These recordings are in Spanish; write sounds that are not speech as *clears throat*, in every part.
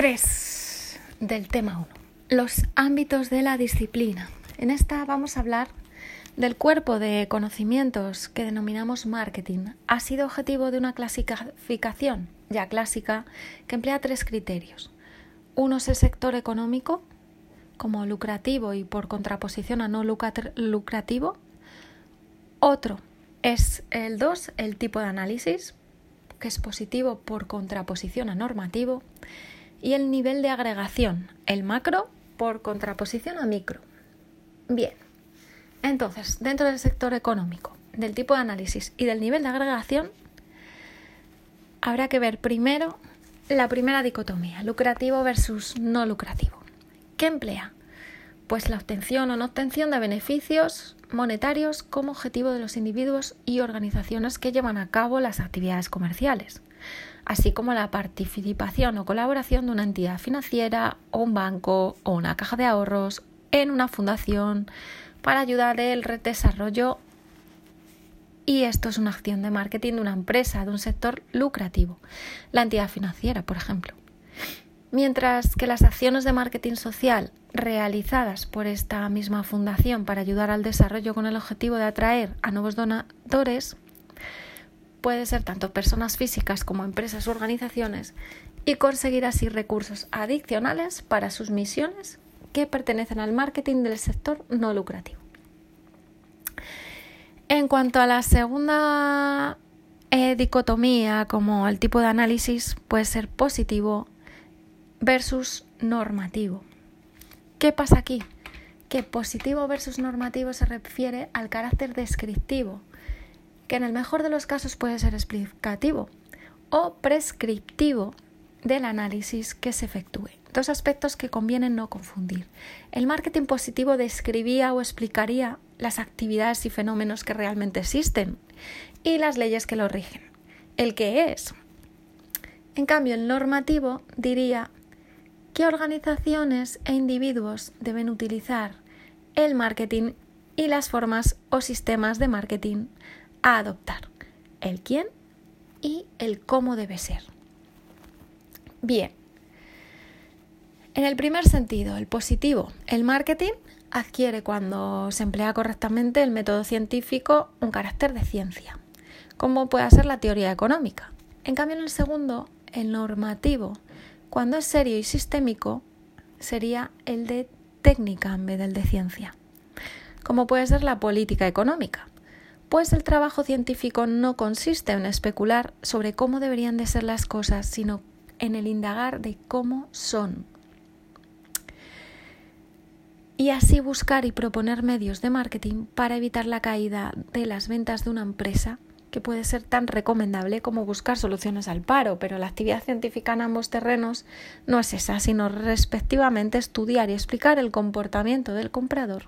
3 del tema 1. Los ámbitos de la disciplina. En esta vamos a hablar del cuerpo de conocimientos que denominamos marketing. Ha sido objetivo de una clasificación ya clásica que emplea tres criterios. Uno es el sector económico, como lucrativo y por contraposición a no lucrativo. Otro es el 2, el tipo de análisis, que es positivo por contraposición a normativo, y el nivel de agregación, el macro por contraposición a micro. Bien, entonces, dentro del sector económico, del tipo de análisis y del nivel de agregación, habrá que ver primero la primera dicotomía, lucrativo versus no lucrativo. ¿Qué emplea? Pues la obtención o no obtención de beneficios monetarios como objetivo de los individuos y organizaciones que llevan a cabo las actividades comerciales, así como la participación o colaboración de una entidad financiera o un banco o una caja de ahorros en una fundación para ayudar el desarrollo y esto es una acción de marketing de una empresa, de un sector lucrativo, la entidad financiera, por ejemplo. Mientras que las acciones de marketing social realizadas por esta misma fundación para ayudar al desarrollo con el objetivo de atraer a nuevos donadores puede ser tanto personas físicas como empresas u organizaciones y conseguir así recursos adicionales para sus misiones que pertenecen al marketing del sector no lucrativo. En cuanto a la segunda eh, dicotomía, como el tipo de análisis puede ser positivo versus normativo. ¿Qué pasa aquí? Que positivo versus normativo se refiere al carácter descriptivo, que en el mejor de los casos puede ser explicativo o prescriptivo del análisis que se efectúe. Dos aspectos que conviene no confundir. El marketing positivo describía o explicaría las actividades y fenómenos que realmente existen y las leyes que lo rigen. El que es. En cambio, el normativo diría qué organizaciones e individuos deben utilizar el marketing y las formas o sistemas de marketing a adoptar, el quién y el cómo debe ser. Bien, en el primer sentido, el positivo, el marketing adquiere cuando se emplea correctamente el método científico un carácter de ciencia, como puede ser la teoría económica. En cambio, en el segundo, el normativo, cuando es serio y sistémico, sería el de técnica en vez del de ciencia, como puede ser la política económica, pues el trabajo científico no consiste en especular sobre cómo deberían de ser las cosas, sino en el indagar de cómo son. Y así buscar y proponer medios de marketing para evitar la caída de las ventas de una empresa que puede ser tan recomendable como buscar soluciones al paro, pero la actividad científica en ambos terrenos no es esa, sino respectivamente estudiar y explicar el comportamiento del comprador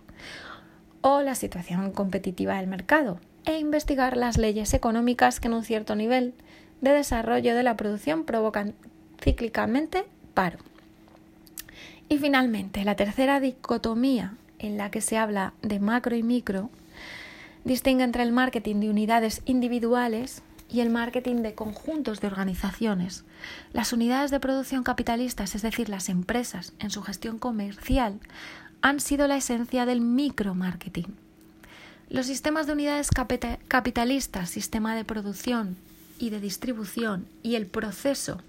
o la situación competitiva del mercado e investigar las leyes económicas que en un cierto nivel de desarrollo de la producción provocan cíclicamente paro. Y finalmente, la tercera dicotomía en la que se habla de macro y micro distingue entre el marketing de unidades individuales y el marketing de conjuntos de organizaciones. Las unidades de producción capitalistas, es decir, las empresas en su gestión comercial, han sido la esencia del micromarketing. Los sistemas de unidades capitalistas, sistema de producción y de distribución y el proceso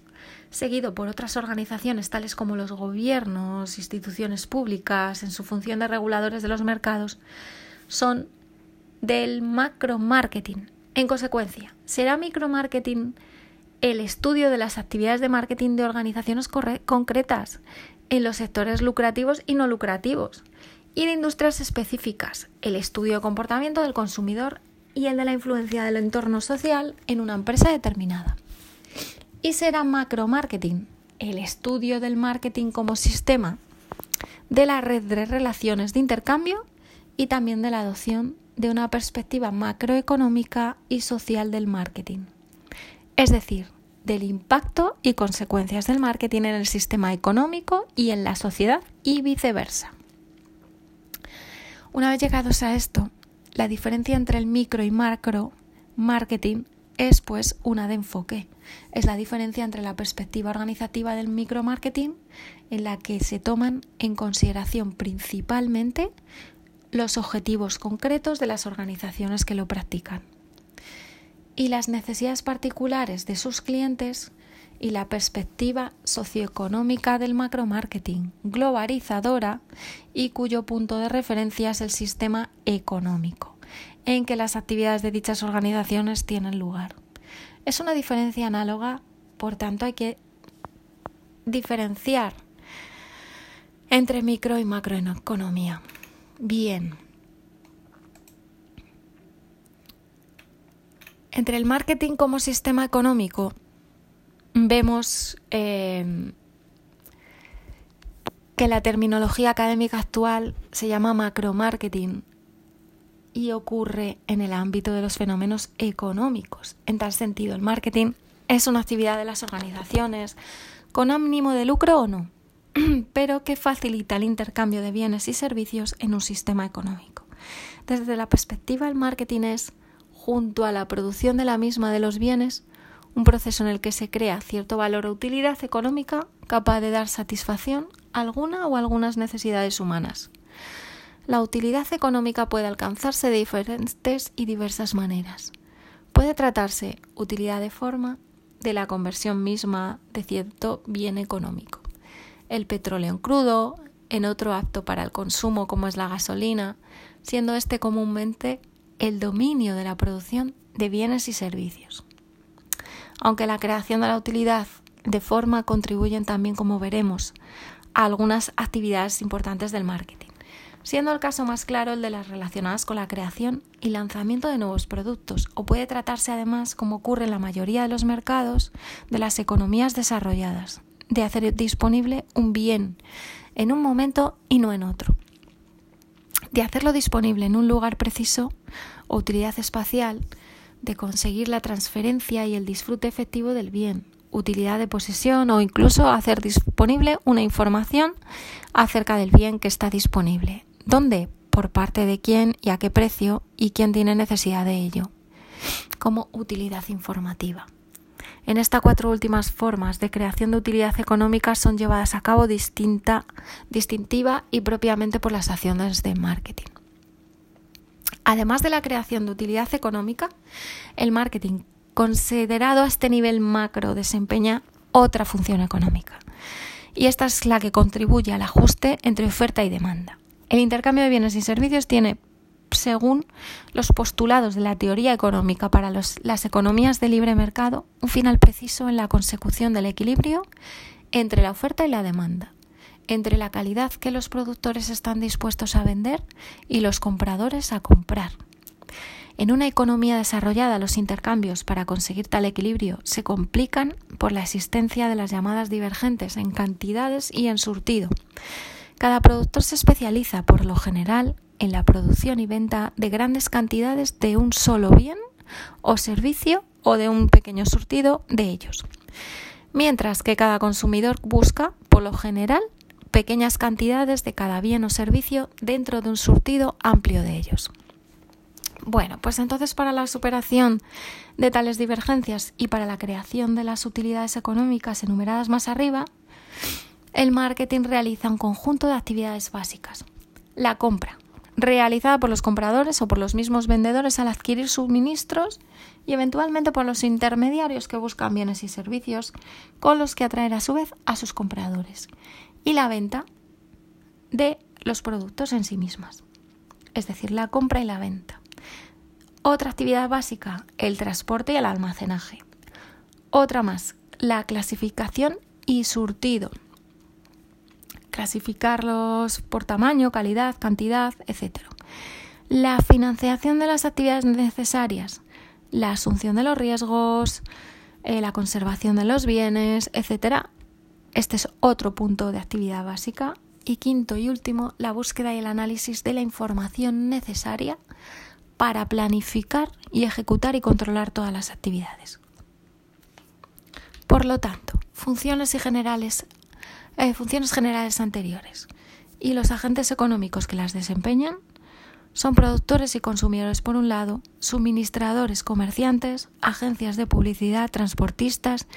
seguido por otras organizaciones tales como los gobiernos, instituciones públicas en su función de reguladores de los mercados, son del macromarketing. En consecuencia, será micromarketing el estudio de las actividades de marketing de organizaciones concretas en los sectores lucrativos y no lucrativos y de industrias específicas, el estudio de comportamiento del consumidor y el de la influencia del entorno social en una empresa determinada. Y será macromarketing, el estudio del marketing como sistema de la red de relaciones de intercambio y también de la adopción de una perspectiva macroeconómica y social del marketing, es decir, del impacto y consecuencias del marketing en el sistema económico y en la sociedad y viceversa. Una vez llegados a esto, la diferencia entre el micro y macro marketing es pues una de enfoque. Es la diferencia entre la perspectiva organizativa del micromarketing, en la que se toman en consideración principalmente los objetivos concretos de las organizaciones que lo practican y las necesidades particulares de sus clientes y la perspectiva socioeconómica del macromarketing, globalizadora y cuyo punto de referencia es el sistema económico, en que las actividades de dichas organizaciones tienen lugar. Es una diferencia análoga, por tanto hay que diferenciar entre micro y macroeconomía. Bien. Entre el marketing como sistema económico vemos eh, que la terminología académica actual se llama macromarketing y ocurre en el ámbito de los fenómenos económicos. En tal sentido, el marketing es una actividad de las organizaciones con ánimo de lucro o no, *clears throat* pero que facilita el intercambio de bienes y servicios en un sistema económico. Desde la perspectiva del marketing es, junto a la producción de la misma de los bienes, un proceso en el que se crea cierto valor o utilidad económica capaz de dar satisfacción a alguna o algunas necesidades humanas. La utilidad económica puede alcanzarse de diferentes y diversas maneras. Puede tratarse utilidad de forma de la conversión misma de cierto bien económico. El petróleo en crudo, en otro apto para el consumo como es la gasolina, siendo este comúnmente el dominio de la producción de bienes y servicios aunque la creación de la utilidad de forma contribuyen también, como veremos, a algunas actividades importantes del marketing, siendo el caso más claro el de las relacionadas con la creación y lanzamiento de nuevos productos, o puede tratarse además, como ocurre en la mayoría de los mercados, de las economías desarrolladas, de hacer disponible un bien en un momento y no en otro, de hacerlo disponible en un lugar preciso o utilidad espacial, de conseguir la transferencia y el disfrute efectivo del bien, utilidad de posesión o incluso hacer disponible una información acerca del bien que está disponible. ¿Dónde? Por parte de quién y a qué precio y quién tiene necesidad de ello. Como utilidad informativa. En estas cuatro últimas formas de creación de utilidad económica son llevadas a cabo distinta, distintiva y propiamente por las acciones de marketing. Además de la creación de utilidad económica, el marketing considerado a este nivel macro desempeña otra función económica. Y esta es la que contribuye al ajuste entre oferta y demanda. El intercambio de bienes y servicios tiene, según los postulados de la teoría económica para las economías de libre mercado, un final preciso en la consecución del equilibrio entre la oferta y la demanda entre la calidad que los productores están dispuestos a vender y los compradores a comprar. En una economía desarrollada los intercambios para conseguir tal equilibrio se complican por la existencia de las llamadas divergentes en cantidades y en surtido. Cada productor se especializa por lo general en la producción y venta de grandes cantidades de un solo bien o servicio o de un pequeño surtido de ellos. Mientras que cada consumidor busca, por lo general, pequeñas cantidades de cada bien o servicio dentro de un surtido amplio de ellos. Bueno, pues entonces para la superación de tales divergencias y para la creación de las utilidades económicas enumeradas más arriba, el marketing realiza un conjunto de actividades básicas. La compra, realizada por los compradores o por los mismos vendedores al adquirir suministros y eventualmente por los intermediarios que buscan bienes y servicios con los que atraer a su vez a sus compradores y la venta de los productos en sí mismas, es decir, la compra y la venta. Otra actividad básica, el transporte y el almacenaje. Otra más, la clasificación y surtido. Clasificarlos por tamaño, calidad, cantidad, etc. La financiación de las actividades necesarias, la asunción de los riesgos, eh, la conservación de los bienes, etc. Este es otro punto de actividad básica. Y quinto y último, la búsqueda y el análisis de la información necesaria para planificar y ejecutar y controlar todas las actividades. Por lo tanto, funciones, y generales, eh, funciones generales anteriores y los agentes económicos que las desempeñan son productores y consumidores por un lado, suministradores, comerciantes, agencias de publicidad, transportistas,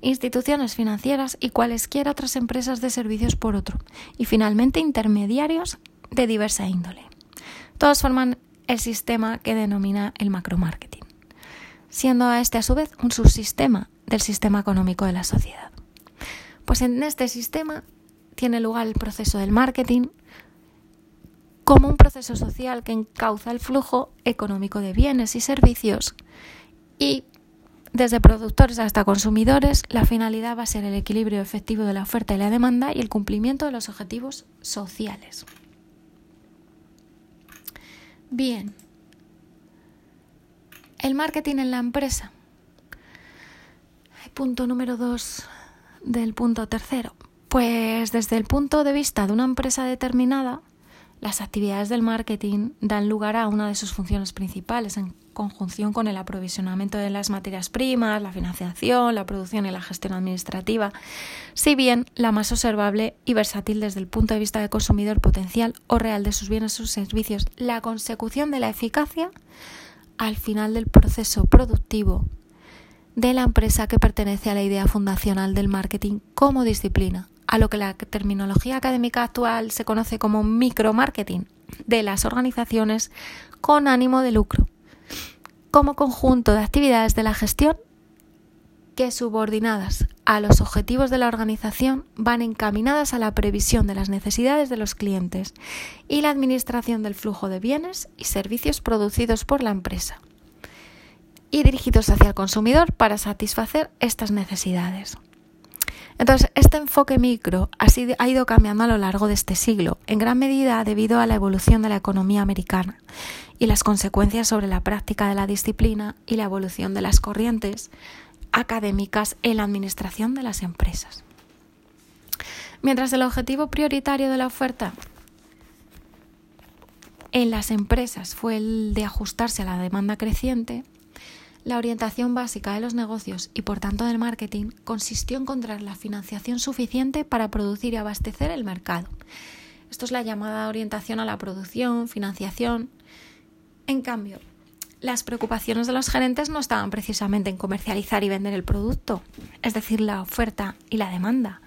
instituciones financieras y cualesquiera otras empresas de servicios por otro, y finalmente intermediarios de diversa índole. Todos forman el sistema que denomina el macromarketing, siendo este a su vez un subsistema del sistema económico de la sociedad. Pues en este sistema tiene lugar el proceso del marketing, como un proceso social que encauza el flujo económico de bienes y servicios y desde productores hasta consumidores, la finalidad va a ser el equilibrio efectivo de la oferta y la demanda y el cumplimiento de los objetivos sociales. Bien, el marketing en la empresa. Punto número dos del punto tercero. Pues desde el punto de vista de una empresa determinada, las actividades del marketing dan lugar a una de sus funciones principales en conjunción con el aprovisionamiento de las materias primas, la financiación, la producción y la gestión administrativa, si bien la más observable y versátil desde el punto de vista del consumidor potencial o real de sus bienes o servicios, la consecución de la eficacia al final del proceso productivo de la empresa que pertenece a la idea fundacional del marketing como disciplina, a lo que la terminología académica actual se conoce como micromarketing de las organizaciones con ánimo de lucro, como conjunto de actividades de la gestión que subordinadas a los objetivos de la organización van encaminadas a la previsión de las necesidades de los clientes y la administración del flujo de bienes y servicios producidos por la empresa y dirigidos hacia el consumidor para satisfacer estas necesidades. Entonces, este enfoque micro ha ido cambiando a lo largo de este siglo, en gran medida debido a la evolución de la economía americana y las consecuencias sobre la práctica de la disciplina y la evolución de las corrientes académicas en la administración de las empresas. Mientras el objetivo prioritario de la oferta en las empresas fue el de ajustarse a la demanda creciente, la orientación básica de los negocios y por tanto del marketing consistió en encontrar la financiación suficiente para producir y abastecer el mercado. Esto es la llamada orientación a la producción, financiación. En cambio, las preocupaciones de los gerentes no estaban precisamente en comercializar y vender el producto, es decir, la oferta y la demanda,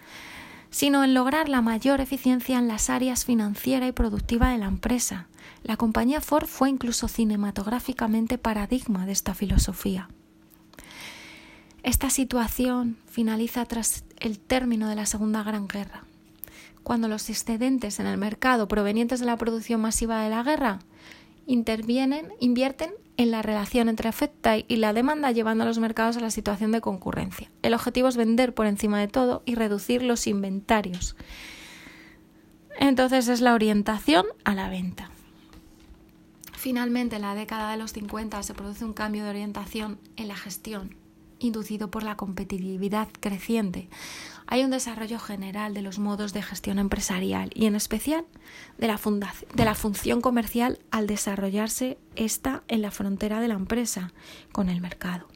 sino en lograr la mayor eficiencia en las áreas financiera y productiva de la empresa, la compañía Ford fue incluso cinematográficamente paradigma de esta filosofía. Esta situación finaliza tras el término de la Segunda Gran Guerra, cuando los excedentes en el mercado provenientes de la producción masiva de la guerra intervienen, invierten en la relación entre oferta y la demanda, llevando a los mercados a la situación de concurrencia. El objetivo es vender por encima de todo y reducir los inventarios. Entonces es la orientación a la venta. Finalmente, en la década de los 50 se produce un cambio de orientación en la gestión, inducido por la competitividad creciente. Hay un desarrollo general de los modos de gestión empresarial y, en especial, de la, de la función comercial al desarrollarse esta en la frontera de la empresa con el mercado.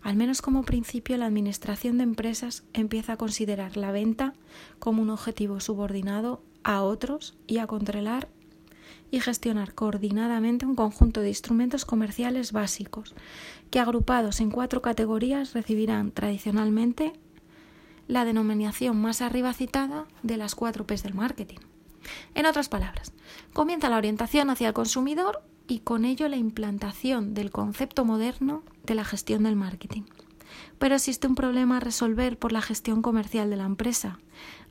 Al menos como principio, la administración de empresas empieza a considerar la venta como un objetivo subordinado a otros y a controlar y gestionar coordinadamente un conjunto de instrumentos comerciales básicos, que agrupados en cuatro categorías recibirán tradicionalmente la denominación más arriba citada de las cuatro P's del marketing. En otras palabras, comienza la orientación hacia el consumidor y con ello la implantación del concepto moderno de la gestión del marketing. Pero existe un problema a resolver por la gestión comercial de la empresa,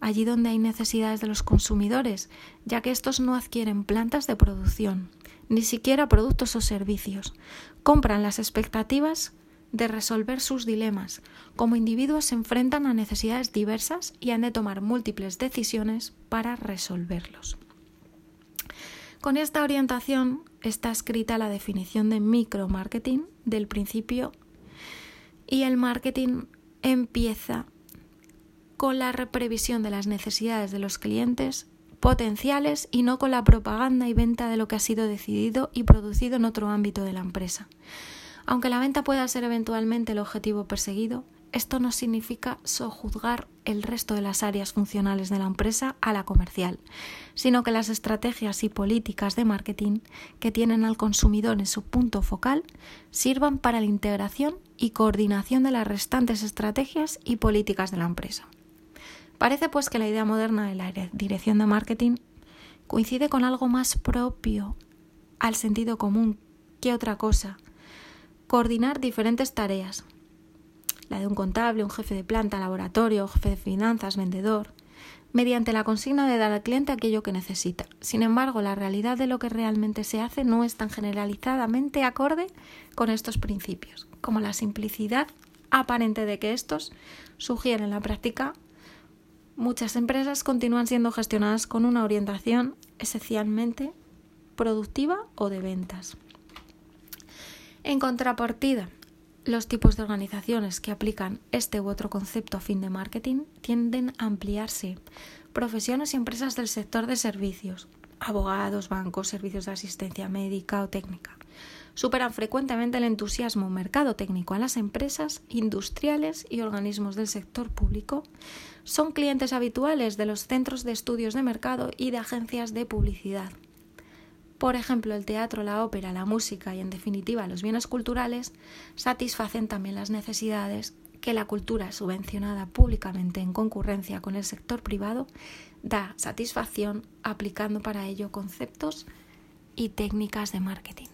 allí donde hay necesidades de los consumidores, ya que estos no adquieren plantas de producción, ni siquiera productos o servicios. Compran las expectativas de resolver sus dilemas. Como individuos se enfrentan a necesidades diversas y han de tomar múltiples decisiones para resolverlos. Con esta orientación está escrita la definición de micromarketing del principio y el marketing empieza con la previsión de las necesidades de los clientes potenciales y no con la propaganda y venta de lo que ha sido decidido y producido en otro ámbito de la empresa. Aunque la venta pueda ser eventualmente el objetivo perseguido, esto no significa sojuzgar el resto de las áreas funcionales de la empresa a la comercial, sino que las estrategias y políticas de marketing que tienen al consumidor en su punto focal sirvan para la integración y coordinación de las restantes estrategias y políticas de la empresa. Parece pues que la idea moderna de la dirección de marketing coincide con algo más propio al sentido común que otra cosa, coordinar diferentes tareas, la de un contable, un jefe de planta, laboratorio, jefe de finanzas, vendedor, mediante la consigna de dar al cliente aquello que necesita. Sin embargo, la realidad de lo que realmente se hace no es tan generalizadamente acorde con estos principios, como la simplicidad aparente de que estos sugieren en la práctica. Muchas empresas continúan siendo gestionadas con una orientación esencialmente productiva o de ventas. En contrapartida, los tipos de organizaciones que aplican este u otro concepto a fin de marketing tienden a ampliarse. Profesiones y empresas del sector de servicios, abogados, bancos, servicios de asistencia médica o técnica, superan frecuentemente el entusiasmo mercado técnico a las empresas, industriales y organismos del sector público. Son clientes habituales de los centros de estudios de mercado y de agencias de publicidad. Por ejemplo, el teatro, la ópera, la música y, en definitiva, los bienes culturales satisfacen también las necesidades que la cultura subvencionada públicamente en concurrencia con el sector privado da satisfacción aplicando para ello conceptos y técnicas de marketing.